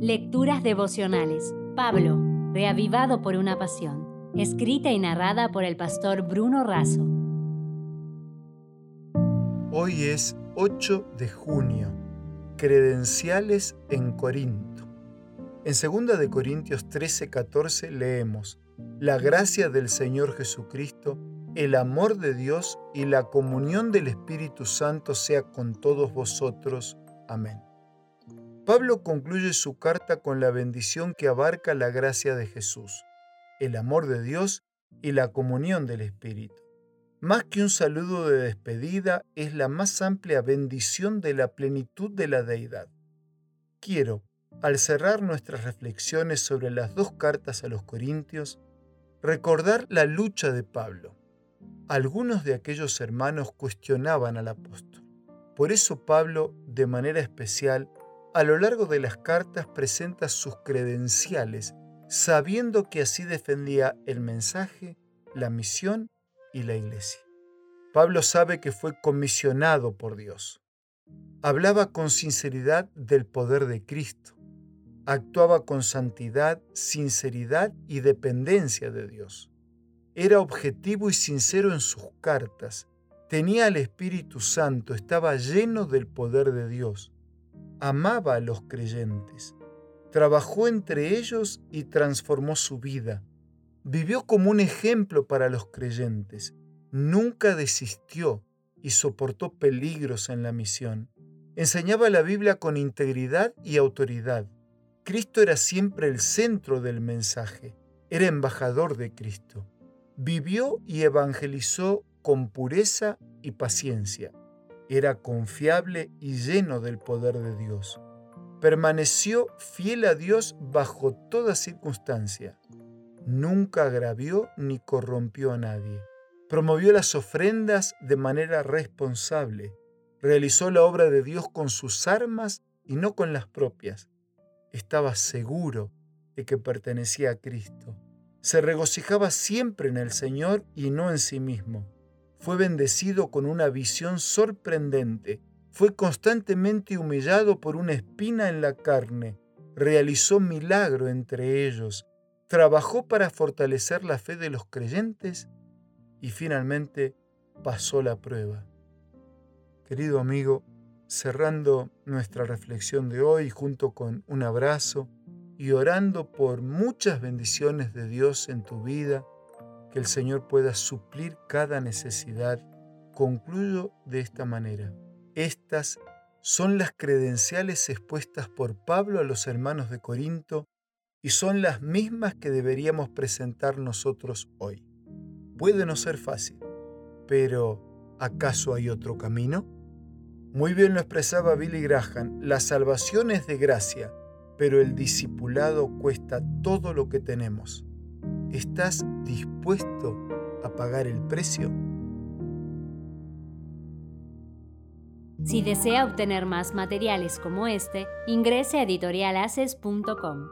Lecturas devocionales. Pablo, reavivado por una pasión. Escrita y narrada por el pastor Bruno Razo. Hoy es 8 de junio. Credenciales en Corinto. En 2 de Corintios 13:14 leemos: La gracia del Señor Jesucristo, el amor de Dios y la comunión del Espíritu Santo sea con todos vosotros. Amén. Pablo concluye su carta con la bendición que abarca la gracia de Jesús, el amor de Dios y la comunión del Espíritu. Más que un saludo de despedida, es la más amplia bendición de la plenitud de la deidad. Quiero, al cerrar nuestras reflexiones sobre las dos cartas a los Corintios, recordar la lucha de Pablo. Algunos de aquellos hermanos cuestionaban al apóstol. Por eso Pablo, de manera especial, a lo largo de las cartas presenta sus credenciales, sabiendo que así defendía el mensaje, la misión y la iglesia. Pablo sabe que fue comisionado por Dios. Hablaba con sinceridad del poder de Cristo. Actuaba con santidad, sinceridad y dependencia de Dios. Era objetivo y sincero en sus cartas. Tenía al Espíritu Santo, estaba lleno del poder de Dios amaba a los creyentes, trabajó entre ellos y transformó su vida. Vivió como un ejemplo para los creyentes, nunca desistió y soportó peligros en la misión. Enseñaba la Biblia con integridad y autoridad. Cristo era siempre el centro del mensaje, era embajador de Cristo. Vivió y evangelizó con pureza y paciencia era confiable y lleno del poder de Dios. Permaneció fiel a Dios bajo toda circunstancia. Nunca agravió ni corrompió a nadie. Promovió las ofrendas de manera responsable. Realizó la obra de Dios con sus armas y no con las propias. Estaba seguro de que pertenecía a Cristo. Se regocijaba siempre en el Señor y no en sí mismo fue bendecido con una visión sorprendente, fue constantemente humillado por una espina en la carne, realizó milagro entre ellos, trabajó para fortalecer la fe de los creyentes y finalmente pasó la prueba. Querido amigo, cerrando nuestra reflexión de hoy junto con un abrazo y orando por muchas bendiciones de Dios en tu vida, que el Señor pueda suplir cada necesidad, concluyo de esta manera. Estas son las credenciales expuestas por Pablo a los hermanos de Corinto y son las mismas que deberíamos presentar nosotros hoy. Puede no ser fácil, pero ¿acaso hay otro camino? Muy bien lo expresaba Billy Graham, la salvación es de gracia, pero el discipulado cuesta todo lo que tenemos. ¿Estás dispuesto a pagar el precio? Si desea obtener más materiales como este, ingrese a editorialaces.com.